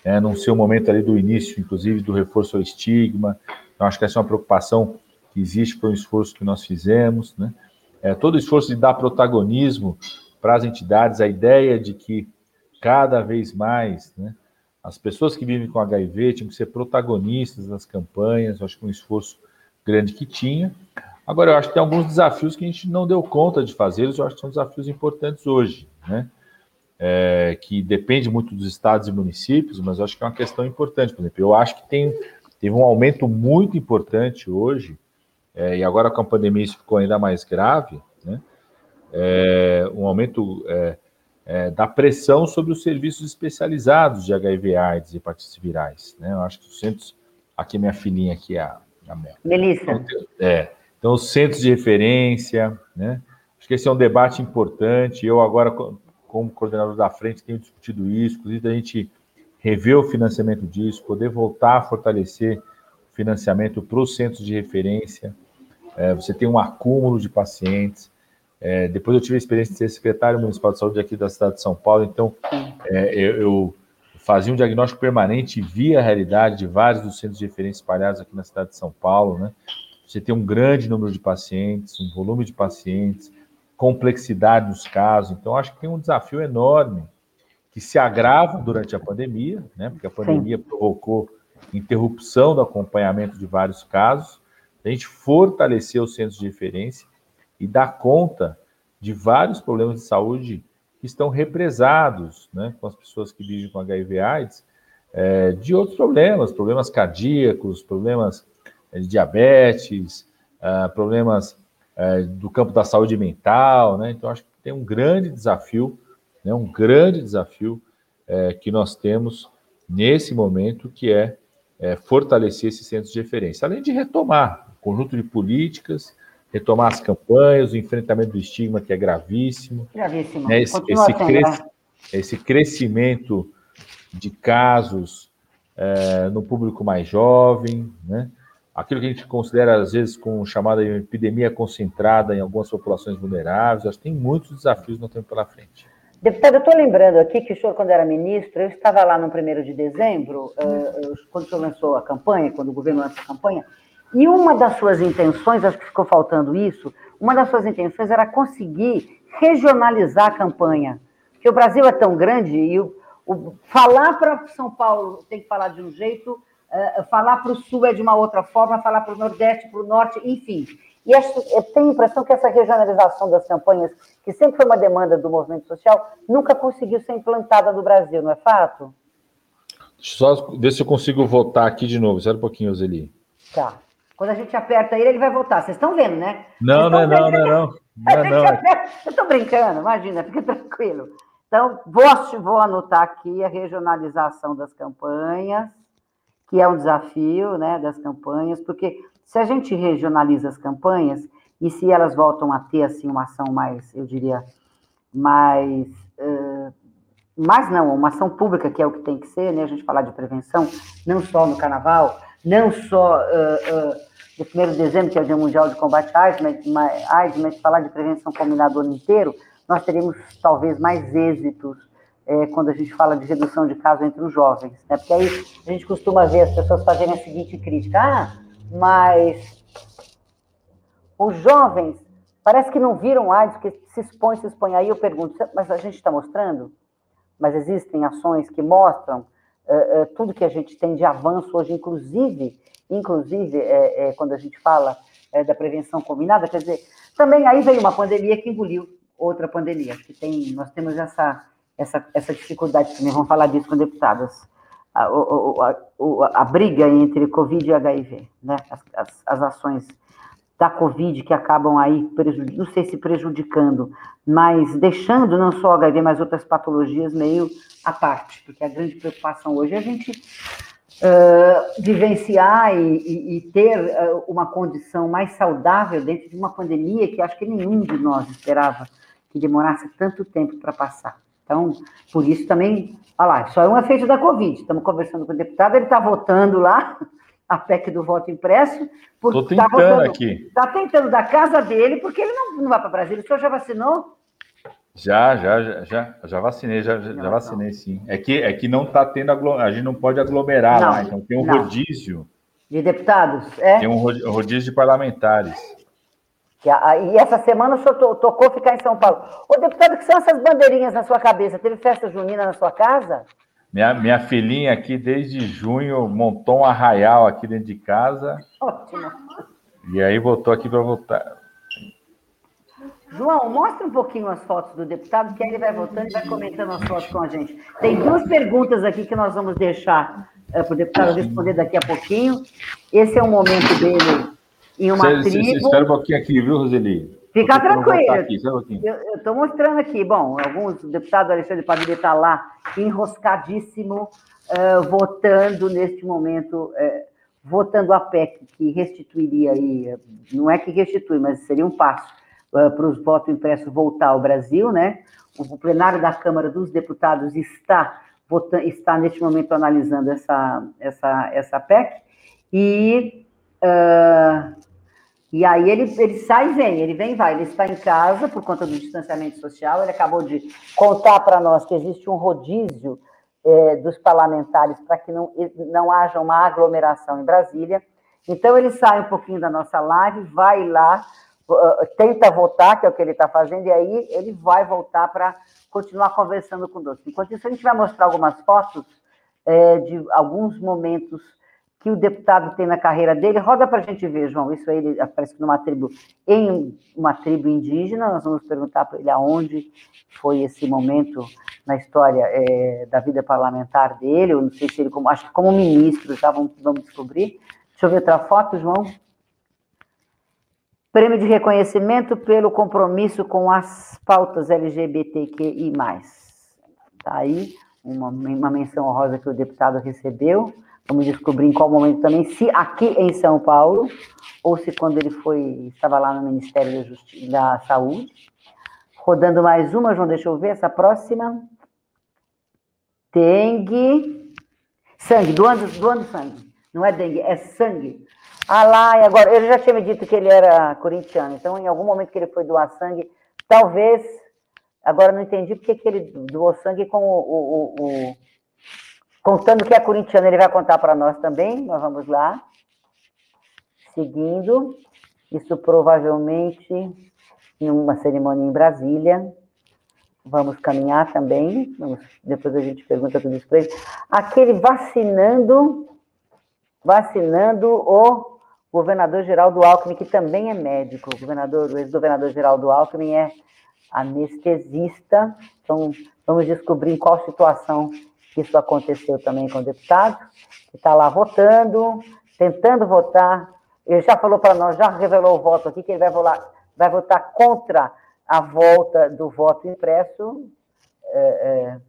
é, não ser o momento ali do início, inclusive, do reforço ao estigma. Então, acho que essa é uma preocupação que existe para o esforço que nós fizemos, né? É, todo o esforço de dar protagonismo para as entidades, a ideia de que cada vez mais, né, as pessoas que vivem com HIV tinham que ser protagonistas das campanhas, acho que um esforço grande que tinha. Agora, eu acho que tem alguns desafios que a gente não deu conta de fazer, eu acho que são desafios importantes hoje, né? É, que depende muito dos estados e municípios, mas eu acho que é uma questão importante. Por exemplo, eu acho que tem, teve um aumento muito importante hoje, é, e agora com a pandemia isso ficou ainda mais grave, né? É, um aumento é, é, da pressão sobre os serviços especializados de HIV, AIDS e hepatites virais. Né? Eu acho que os centros. Aqui, minha filhinha, aqui, a, a Melissa. Então, é, então, os centros de referência, né? Acho que esse é um debate importante. Eu, agora, como coordenador da frente, tenho discutido isso, inclusive, a gente rever o financiamento disso, poder voltar a fortalecer o financiamento para os centros de referência. É, você tem um acúmulo de pacientes. É, depois eu tive a experiência de ser secretário municipal de saúde aqui da cidade de São Paulo, então é, eu, eu, fazia um diagnóstico permanente e via a realidade de vários dos centros de referência espalhados aqui na cidade de São Paulo, né? Você tem um grande número de pacientes, um volume de pacientes, complexidade dos casos, então acho que tem um desafio enorme que se agrava durante a pandemia, né? Porque a pandemia Sim. provocou interrupção do acompanhamento de vários casos, a gente fortalecer os centros de referência e dar conta de vários problemas de saúde que estão represados né, com as pessoas que vivem com HIV AIDS, é, de outros problemas, problemas cardíacos, problemas é, de diabetes, é, problemas é, do campo da saúde mental, né? Então, acho que tem um grande desafio, né, um grande desafio é, que nós temos nesse momento, que é, é fortalecer esses centros de referência, além de retomar conjunto de políticas retomar as campanhas, o enfrentamento do estigma, que é gravíssimo. Gravíssimo. Né? Esse, esse, cres, esse, crescimento de casos é, no público mais jovem, né? aquilo que a gente considera, às vezes, com chamada epidemia concentrada em algumas populações vulneráveis. Acho que tem muitos desafios no tempo pela frente. Deputado, eu estou lembrando aqui que o senhor, quando era ministro, eu estava lá no 1 de dezembro, uh, quando o senhor lançou a campanha, quando o governo lançou a campanha, e uma das suas intenções, acho que ficou faltando isso, uma das suas intenções era conseguir regionalizar a campanha. Porque o Brasil é tão grande e o, o falar para São Paulo tem que falar de um jeito, uh, falar para o Sul é de uma outra forma, falar para o Nordeste, para o Norte, enfim. E acho, eu tenho a impressão que essa regionalização das campanhas, que sempre foi uma demanda do movimento social, nunca conseguiu ser implantada no Brasil, não é fato? Só ver se eu consigo voltar aqui de novo. Espera um pouquinho, Zeli. Tá. Quando a gente aperta ele, ele vai voltar. Vocês estão vendo, né? Não, não, não, não, não, não, <laughs> não. Eu estou brincando, imagina, fica tranquilo. Então, vou, vou anotar aqui a regionalização das campanhas, que é um desafio né, das campanhas, porque se a gente regionaliza as campanhas, e se elas voltam a ter assim, uma ação mais, eu diria, mais. Uh, mais não, uma ação pública, que é o que tem que ser, né? A gente falar de prevenção, não só no carnaval, não só uh, uh, do 1 de dezembro, que é o Dia Mundial de Combate à AIDS, mas, AIDS, mas falar de prevenção combinada o ano inteiro, nós teríamos talvez mais êxitos é, quando a gente fala de redução de casos entre os jovens. Né? Porque aí a gente costuma ver as pessoas fazerem a seguinte crítica: ah, mas os jovens parece que não viram AIDS, porque se expõe, se expõe. Aí eu pergunto, mas a gente está mostrando? Mas existem ações que mostram uh, uh, tudo que a gente tem de avanço hoje, inclusive, inclusive é, é, quando a gente fala é, da prevenção combinada, quer dizer, também aí veio uma pandemia que engoliu outra pandemia, que tem, nós temos essa, essa, essa dificuldade também, vamos falar disso com deputadas, a, a, a, a briga entre Covid e HIV, né? as, as, as ações da Covid que acabam aí, não sei se prejudicando, mas deixando não só HIV, mas outras patologias meio à parte, porque a grande preocupação hoje é a gente uh, vivenciar e, e, e ter uh, uma condição mais saudável dentro de uma pandemia que acho que nenhum de nós esperava que demorasse tanto tempo para passar. Então, por isso também, olha lá, só é um efeito da Covid. Estamos conversando com o deputado, ele está votando lá a PEC do voto impresso. Estou tá tentando tá votando, aqui. Está tentando da casa dele, porque ele não, não vai para Brasília. O senhor já vacinou? Já, já, já, já vacinei, já, já vacinei sim. É que, é que não está tendo, a gente não pode aglomerar não, lá, então tem um não. rodízio. De deputados? É? Tem um rodízio de parlamentares. E essa semana o senhor tocou ficar em São Paulo. Ô, deputado, que são essas bandeirinhas na sua cabeça? Teve festa junina na sua casa? Minha, minha filhinha aqui, desde junho, montou um arraial aqui dentro de casa. Ótimo. E aí voltou aqui para voltar. João, mostra um pouquinho as fotos do deputado, que aí ele vai voltando e vai comentando as fotos com a gente. Tem duas perguntas aqui que nós vamos deixar uh, para o deputado responder daqui a pouquinho. Esse é o momento dele em uma cê, tribo. Cê, espera um pouquinho aqui, viu, Roseli? Fica tranquilo. Eu estou mostrando aqui. Bom, alguns deputados, Alexandre Padilha está lá, enroscadíssimo, uh, votando neste momento, uh, votando a PEC, que restituiria aí, não é que restitui, mas seria um passo uh, para os votos impressos voltar ao Brasil, né? O plenário da Câmara dos Deputados está votando, está neste momento analisando essa, essa, essa PEC e uh, e aí ele, ele sai e vem, ele vem e vai. Ele está em casa por conta do distanciamento social. Ele acabou de contar para nós que existe um rodízio é, dos parlamentares para que não, não haja uma aglomeração em Brasília. Então ele sai um pouquinho da nossa live, vai lá, uh, tenta votar, que é o que ele está fazendo, e aí ele vai voltar para continuar conversando conosco. Enquanto isso, a gente vai mostrar algumas fotos é, de alguns momentos que o deputado tem na carreira dele. Roda para a gente ver, João. Isso aí ele aparece numa tribo, em uma tribo indígena. Nós vamos perguntar para ele aonde foi esse momento na história é, da vida parlamentar dele. Eu não sei se ele, como, acho que como ministro, já vamos, vamos descobrir. Deixa eu ver outra foto, João. Prêmio de reconhecimento pelo compromisso com as pautas LGBTQI+. Está aí uma, uma menção honrosa que o deputado recebeu. Vamos descobrir em qual momento também, se aqui em São Paulo, ou se quando ele foi, estava lá no Ministério da, Justiça, da Saúde. Rodando mais uma, João, deixa eu ver, essa próxima. Dengue. Sangue, doando, doando sangue. Não é dengue, é sangue. Ah lá, e agora, ele já tinha me dito que ele era corintiano, então em algum momento que ele foi doar sangue, talvez, agora não entendi porque que ele doou sangue com o, o, o Contando que é corintiano, ele vai contar para nós também. Nós vamos lá. Seguindo. Isso provavelmente em uma cerimônia em Brasília. Vamos caminhar também. Vamos, depois a gente pergunta tudo isso para ele. Aquele vacinando, vacinando o governador Geraldo Alckmin, que também é médico. O governador, o ex-governador Geraldo Alckmin é anestesista. Então, vamos descobrir em qual situação isso aconteceu também com o deputado, que está lá votando, tentando votar. Ele já falou para nós, já revelou o voto aqui, que ele vai votar, vai votar contra a volta do voto impresso, é, é,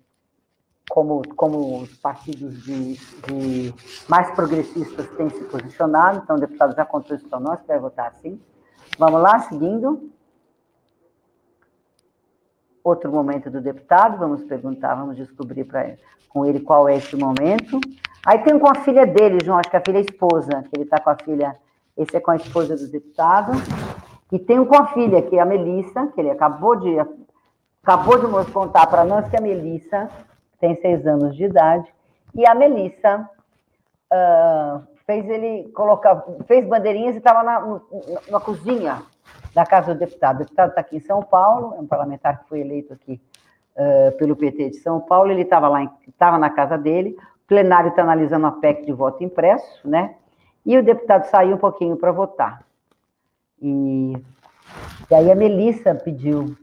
como, como os partidos de, de mais progressistas têm se posicionado. Então, o deputado já contou isso para nós, que vai votar assim. Vamos lá, seguindo. Outro momento do deputado, vamos perguntar, vamos descobrir ele com ele qual é esse momento. Aí tem com a filha dele, João, acho que a filha é esposa, que ele está com a filha, esse é com a esposa do deputado. E tem um com a filha, que é a Melissa, que ele acabou de, acabou de contar para nós que a Melissa tem seis anos de idade, e a Melissa uh, fez ele colocar, fez bandeirinhas e estava na, na, na cozinha da casa do deputado. O deputado está aqui em São Paulo, é um parlamentar que foi eleito aqui uh, pelo PT de São Paulo, ele estava lá, estava na casa dele, o plenário está analisando a PEC de voto impresso, né? E o deputado saiu um pouquinho para votar. E, e, aí a Melissa pediu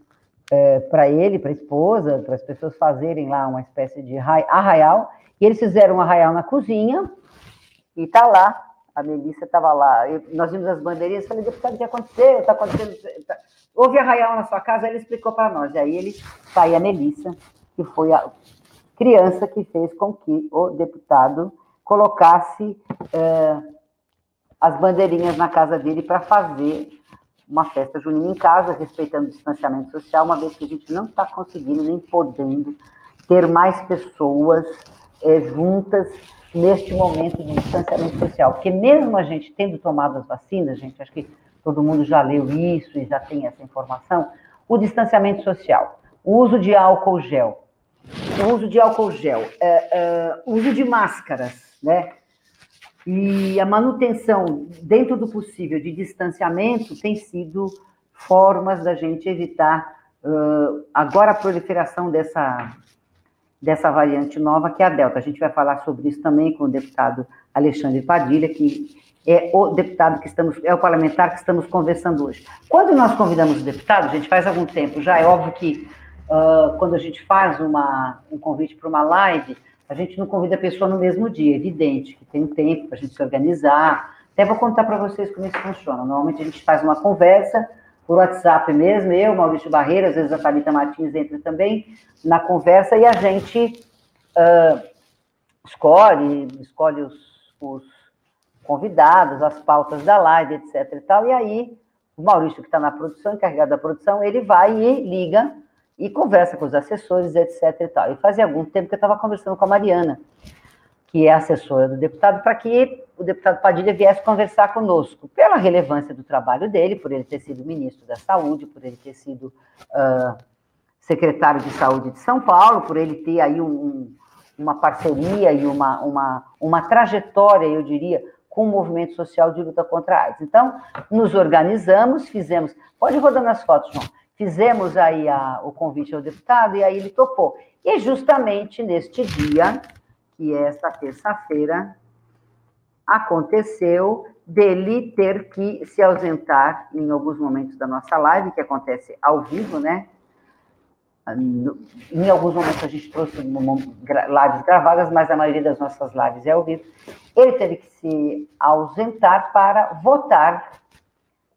é, para ele, para a esposa, para as pessoas fazerem lá uma espécie de arraial, e eles fizeram um arraial na cozinha, e está lá, a Melissa estava lá, nós vimos as bandeirinhas, falei, deputado, o que aconteceu? Está acontecendo... Tá, Houve arraial na sua casa, ele explicou para nós. E aí ele sai a Melissa, que foi a criança que fez com que o deputado colocasse é, as bandeirinhas na casa dele para fazer uma festa junina em casa, respeitando o distanciamento social, uma vez que a gente não está conseguindo nem podendo ter mais pessoas é, juntas neste momento de distanciamento social. Porque mesmo a gente tendo tomado as vacinas, gente, acho que todo mundo já leu isso e já tem essa informação, o distanciamento social, o uso de álcool gel, o uso de álcool gel, é, é, uso de máscaras, né? E a manutenção, dentro do possível, de distanciamento tem sido formas da gente evitar uh, agora a proliferação dessa, dessa variante nova, que é a Delta. A gente vai falar sobre isso também com o deputado Alexandre Padilha, que é o deputado que estamos, é o parlamentar que estamos conversando hoje. Quando nós convidamos o deputado, a gente faz algum tempo já, é óbvio que uh, quando a gente faz uma, um convite para uma live, a gente não convida a pessoa no mesmo dia, é evidente que tem um tempo para a gente se organizar. Até vou contar para vocês como isso funciona. Normalmente a gente faz uma conversa por WhatsApp mesmo, eu, Maurício Barreira, às vezes a Thalita Martins entra também na conversa e a gente uh, escolhe, escolhe os, os convidados, as pautas da live, etc e tal, e aí o Maurício, que está na produção, encarregado da produção, ele vai e liga e conversa com os assessores, etc. e tal. E fazia algum tempo que eu estava conversando com a Mariana, que é assessora do deputado, para que o deputado Padilha viesse conversar conosco, pela relevância do trabalho dele, por ele ter sido ministro da Saúde, por ele ter sido uh, secretário de Saúde de São Paulo, por ele ter aí um, uma parceria e uma, uma, uma trajetória, eu diria, com o movimento social de luta contra a AIDS. Então, nos organizamos, fizemos. Pode ir rodando as fotos, João fizemos aí a, o convite ao deputado e aí ele topou. E justamente neste dia, que é esta terça-feira, aconteceu dele ter que se ausentar em alguns momentos da nossa live, que acontece ao vivo, né? Em alguns momentos a gente trouxe lives gravadas, mas a maioria das nossas lives é ao vivo. Ele teve que se ausentar para votar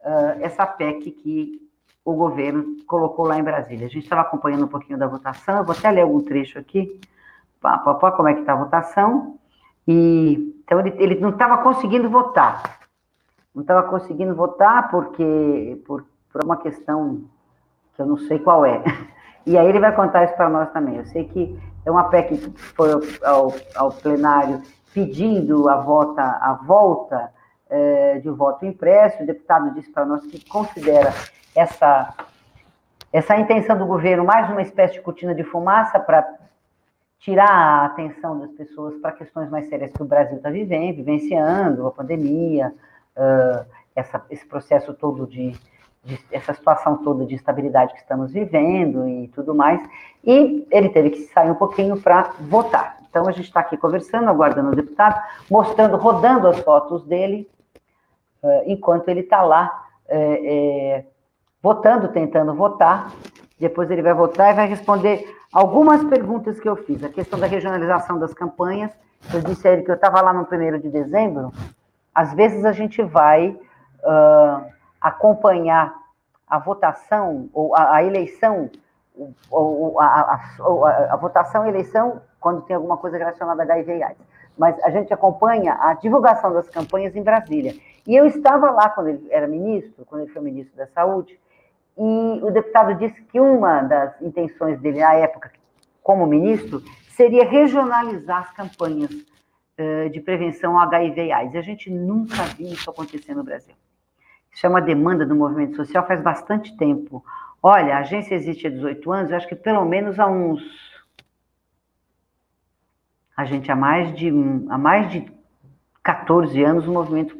uh, essa PEC que o governo colocou lá em Brasília. A gente estava acompanhando um pouquinho da votação, eu vou até ler algum trecho aqui, pá, pá, pá, como é que está a votação. E, então, ele, ele não estava conseguindo votar. Não estava conseguindo votar porque, por, por uma questão que eu não sei qual é. <laughs> E aí ele vai contar isso para nós também. Eu sei que é uma PEC que foi ao, ao plenário pedindo a, vota, a volta é, de voto impresso. O deputado disse para nós que considera essa, essa intenção do governo mais uma espécie de cortina de fumaça para tirar a atenção das pessoas para questões mais sérias que o Brasil está vivendo, vivenciando, a pandemia, uh, essa, esse processo todo de, de, essa situação toda de instabilidade que estamos vivendo e tudo mais. E ele teve que sair um pouquinho para votar. Então a gente está aqui conversando, aguardando o deputado, mostrando, rodando as fotos dele, uh, enquanto ele está lá. É, é, votando, tentando votar. Depois ele vai votar e vai responder algumas perguntas que eu fiz. A questão da regionalização das campanhas. Eu disse a ele que eu estava lá no primeiro de dezembro. Às vezes a gente vai uh, acompanhar a votação ou a, a eleição, ou, a, a, a, votação e eleição quando tem alguma coisa relacionada a HIV e AIDS. Mas a gente acompanha a divulgação das campanhas em Brasília. E eu estava lá quando ele era ministro, quando ele foi ministro da Saúde, e o deputado disse que uma das intenções dele na época, como ministro, seria regionalizar as campanhas uh, de prevenção ao HIV e AIDS. E a gente nunca viu isso acontecer no Brasil. Isso é uma demanda do movimento social faz bastante tempo. Olha, a agência existe há 18 anos, eu acho que pelo menos há uns. A gente há mais de, há mais de 14 anos o movimento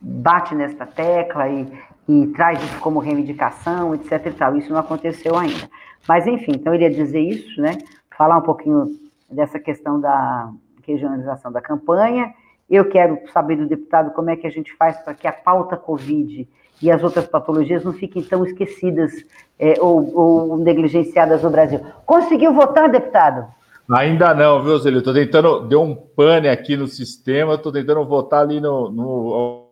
bate nesta tecla e, e traz isso como reivindicação, etc e tal. Isso não aconteceu ainda. Mas, enfim, então eu iria dizer isso, né? Falar um pouquinho dessa questão da regionalização da campanha. Eu quero saber do deputado como é que a gente faz para que a pauta Covid e as outras patologias não fiquem tão esquecidas é, ou, ou, negligenciadas no Brasil. Conseguiu votar, deputado? Ainda não, viu, Zélio? Estou tentando, deu um pane aqui no sistema, estou tentando votar ali no, no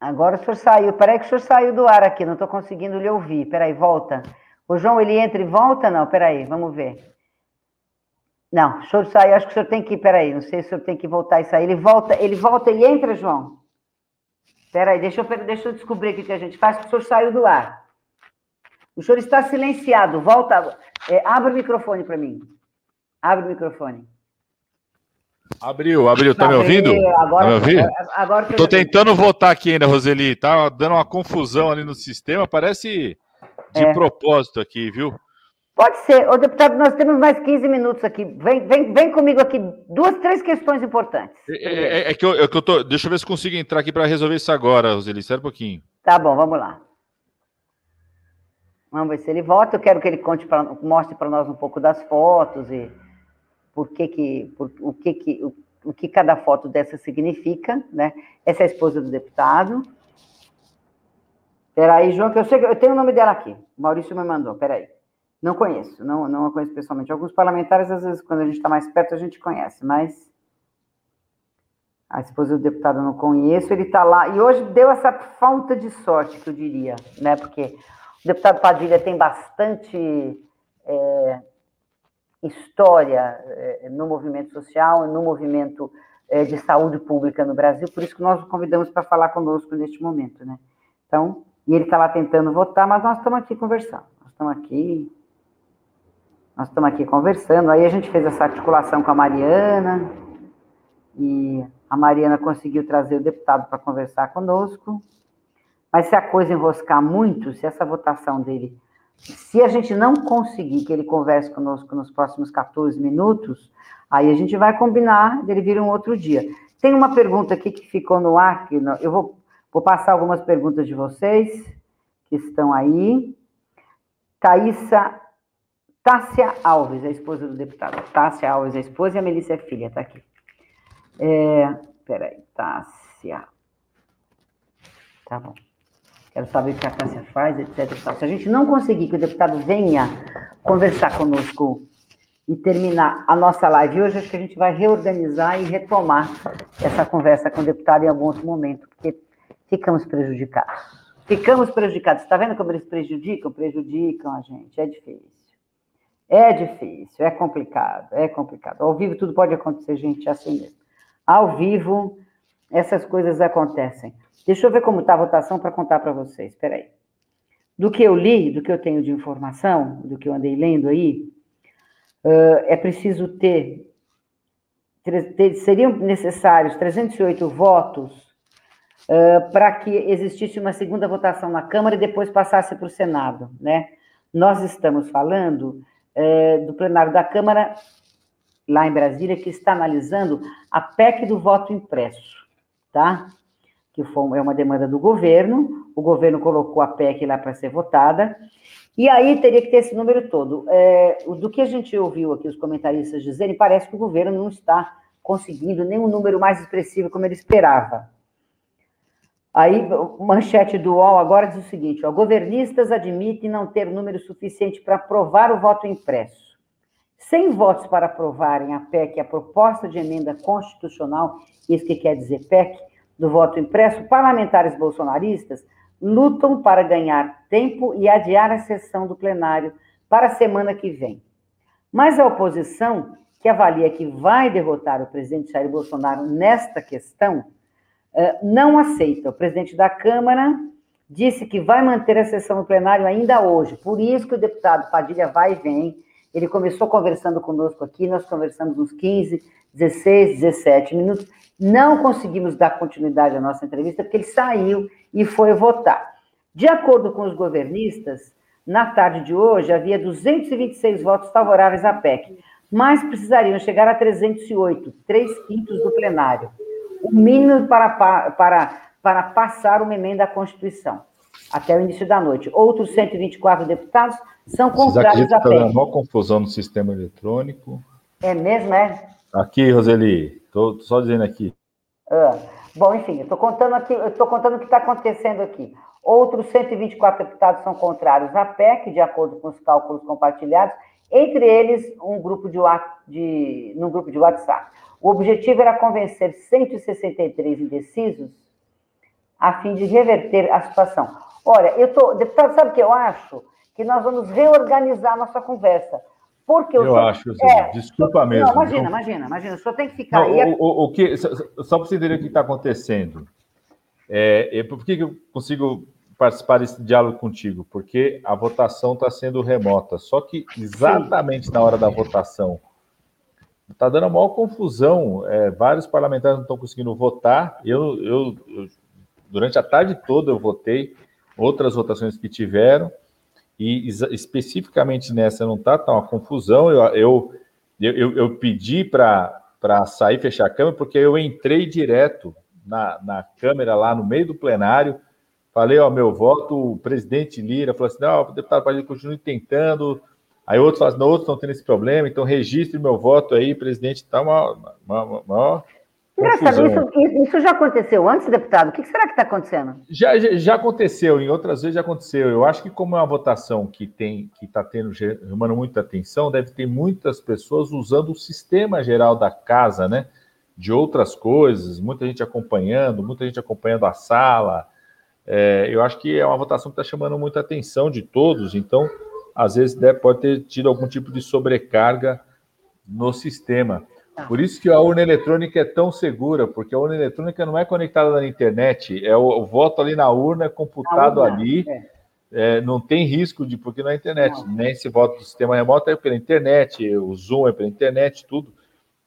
Agora o senhor saiu. Peraí que o senhor saiu do ar aqui, não estou conseguindo lhe ouvir. Peraí, volta. O João, ele entra e volta? Não, peraí, vamos ver. Não, o senhor saiu, acho que o senhor tem que peraí, não sei se o senhor tem que voltar e sair. Ele volta, ele volta e entra, João? Espera aí, deixa eu, deixa eu descobrir o que a gente faz, que o senhor saiu do ar. O senhor está silenciado. Volta. É, abre o microfone para mim. Abre o microfone. Abriu, abriu. Tá me ouvindo? Agora, tá me ouvindo? Agora, Tô tentando votar aqui ainda, Roseli. Tá dando uma confusão ali no sistema. Parece de é. propósito aqui, viu? Pode ser. Ô, deputado, nós temos mais 15 minutos aqui. Vem, vem, vem comigo aqui. Duas, três questões importantes. É, é, é, é que, eu, é que eu tô. Deixa eu ver se consigo entrar aqui para resolver isso agora, Roseli. Espera um pouquinho. Tá bom, vamos lá. Vamos ver se ele volta. Eu quero que ele conte pra, mostre para nós um pouco das fotos e por que que, por, o que que, o, o, que cada foto dessa significa, né? Essa é a esposa do deputado. Peraí, João, que eu sei que eu tenho o nome dela aqui. O Maurício me mandou, peraí. Não conheço, não, não a conheço pessoalmente. Alguns parlamentares, às vezes, quando a gente está mais perto, a gente conhece, mas a esposa do deputado eu não conheço, ele está lá. E hoje deu essa falta de sorte, que eu diria, né? Porque o deputado Padilha tem bastante é, história é, no movimento social, no movimento é, de saúde pública no Brasil, por isso que nós o convidamos para falar conosco neste momento, né? Então, e ele está lá tentando votar, mas nós estamos aqui conversando. Nós estamos aqui, nós estamos aqui conversando. Aí a gente fez essa articulação com a Mariana, e a Mariana conseguiu trazer o deputado para conversar conosco. Mas se a coisa enroscar muito, se essa votação dele, se a gente não conseguir que ele converse conosco nos próximos 14 minutos, aí a gente vai combinar dele vir um outro dia. Tem uma pergunta aqui que ficou no ar, que eu vou, vou passar algumas perguntas de vocês que estão aí. Thaisa, Tássia Alves, a esposa do deputado. Tássia Alves, a esposa, e a Melissa é filha, está aqui. É, peraí, Tássia. Tá bom quero saber o que a Cássia faz, etc. Se a gente não conseguir que o deputado venha conversar conosco e terminar a nossa live hoje, acho que a gente vai reorganizar e retomar essa conversa com o deputado em algum outro momento, porque ficamos prejudicados. Ficamos prejudicados. Está vendo como eles prejudicam? Prejudicam a gente. É difícil. É difícil, é complicado, é complicado. Ao vivo tudo pode acontecer, gente, é assim mesmo. Ao vivo, essas coisas acontecem. Deixa eu ver como está a votação para contar para vocês. Espera aí. Do que eu li, do que eu tenho de informação, do que eu andei lendo aí, uh, é preciso ter, ter, seriam necessários 308 votos uh, para que existisse uma segunda votação na Câmara e depois passasse para o Senado, né? Nós estamos falando uh, do plenário da Câmara, lá em Brasília, que está analisando a PEC do voto impresso, tá? que foi, é uma demanda do governo, o governo colocou a PEC lá para ser votada, e aí teria que ter esse número todo. É, do que a gente ouviu aqui os comentaristas dizerem, parece que o governo não está conseguindo nenhum número mais expressivo como ele esperava. Aí, manchete do UOL agora diz o seguinte: ó, governistas admitem não ter número suficiente para aprovar o voto impresso. Sem votos para aprovarem a PEC, a proposta de emenda constitucional, isso que quer dizer PEC, do voto impresso, parlamentares bolsonaristas lutam para ganhar tempo e adiar a sessão do plenário para a semana que vem. Mas a oposição, que avalia que vai derrotar o presidente Jair Bolsonaro nesta questão, eh, não aceita. O presidente da Câmara disse que vai manter a sessão do plenário ainda hoje. Por isso que o deputado Padilha vai e vem. Ele começou conversando conosco aqui, nós conversamos uns 15, 16, 17 minutos. Não conseguimos dar continuidade à nossa entrevista porque ele saiu e foi votar. De acordo com os governistas, na tarde de hoje havia 226 votos favoráveis à PEC, mas precisariam chegar a 308, três quintos do plenário, o mínimo para, para, para passar uma emenda à Constituição, até o início da noite. Outros 124 deputados são contrários à PEC. Está confusão no sistema eletrônico. É mesmo, é? Aqui, Roseli. Estou só dizendo aqui. Ah, bom, enfim, estou contando aqui, estou contando o que está acontecendo aqui. Outros 124 deputados são contrários à PEC, de acordo com os cálculos compartilhados, entre eles um grupo de, de, num grupo de WhatsApp. O objetivo era convencer 163 indecisos a fim de reverter a situação. Olha, eu tô, deputado, sabe o que eu acho? Que nós vamos reorganizar nossa conversa. Porque eu acho, assim, é, desculpa mesmo. Não, imagina, não. imagina, imagina, o senhor tem que ficar não, aí. O, o, o que, só para você entender o que está acontecendo. É, por que, que eu consigo participar desse diálogo contigo? Porque a votação está sendo remota. Só que exatamente Sim. na hora da votação está dando a maior confusão. É, vários parlamentares não estão conseguindo votar. Eu, eu, eu, durante a tarde toda eu votei, outras votações que tiveram, e especificamente nessa não está, está uma confusão. Eu, eu, eu, eu pedi para sair fechar a câmera, porque eu entrei direto na, na câmera lá no meio do plenário. Falei, ó, meu voto, o presidente Lira falou assim: não, o deputado Padilha continue tentando, Aí outros falam, não, outros não têm esse problema, então registre meu voto aí, presidente, está uma, uma, uma, Engraçado, isso, isso, já aconteceu antes, deputado? O que será que está acontecendo? Já, já, já, aconteceu, em outras vezes já aconteceu. Eu acho que como é uma votação que tem que está tendo chamando muita atenção, deve ter muitas pessoas usando o sistema geral da casa, né? De outras coisas, muita gente acompanhando, muita gente acompanhando a sala. É, eu acho que é uma votação que está chamando muita atenção de todos, então às vezes deve, pode ter tido algum tipo de sobrecarga no sistema. Tá. Por isso que a urna eletrônica é tão segura, porque a urna eletrônica não é conectada na internet, é o, o voto ali na urna, é computado urna, ali, é. É, não tem risco de, porque na internet, não. nem se voto do sistema remoto é pela internet, o Zoom é pela internet, tudo.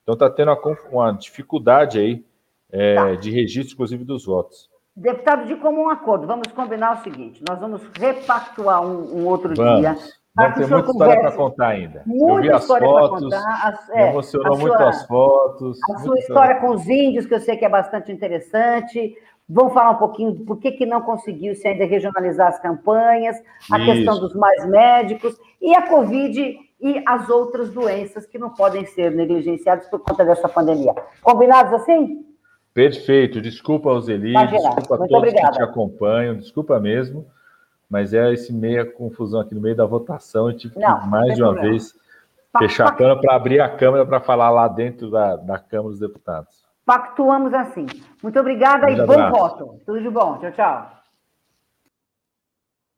Então está tendo uma, uma, dificuldade aí é, tá. de registro, inclusive, dos votos. Deputado, de comum acordo, vamos combinar o seguinte: nós vamos repactuar um, um outro vamos. dia Vamos ter muita história para contar ainda. Muita eu vi as fotos, as, é, emocionou muito as fotos. A sua história com os índios, que eu sei que é bastante interessante. Vamos falar um pouquinho por que, que não conseguiu se ainda regionalizar as campanhas, a Isso. questão dos mais médicos e a Covid e as outras doenças que não podem ser negligenciadas por conta dessa pandemia. Combinados assim? Perfeito. Desculpa, Oseli, desculpa a todos obrigada. que te acompanham, desculpa mesmo mas é esse meia confusão aqui no meio da votação. Eu tive que, não, mais de uma problema. vez, fechar a câmera para abrir a câmera para falar lá dentro da, da Câmara dos Deputados. Pactuamos assim. Muito obrigada e bom voto. Tudo de bom. Tchau, tchau.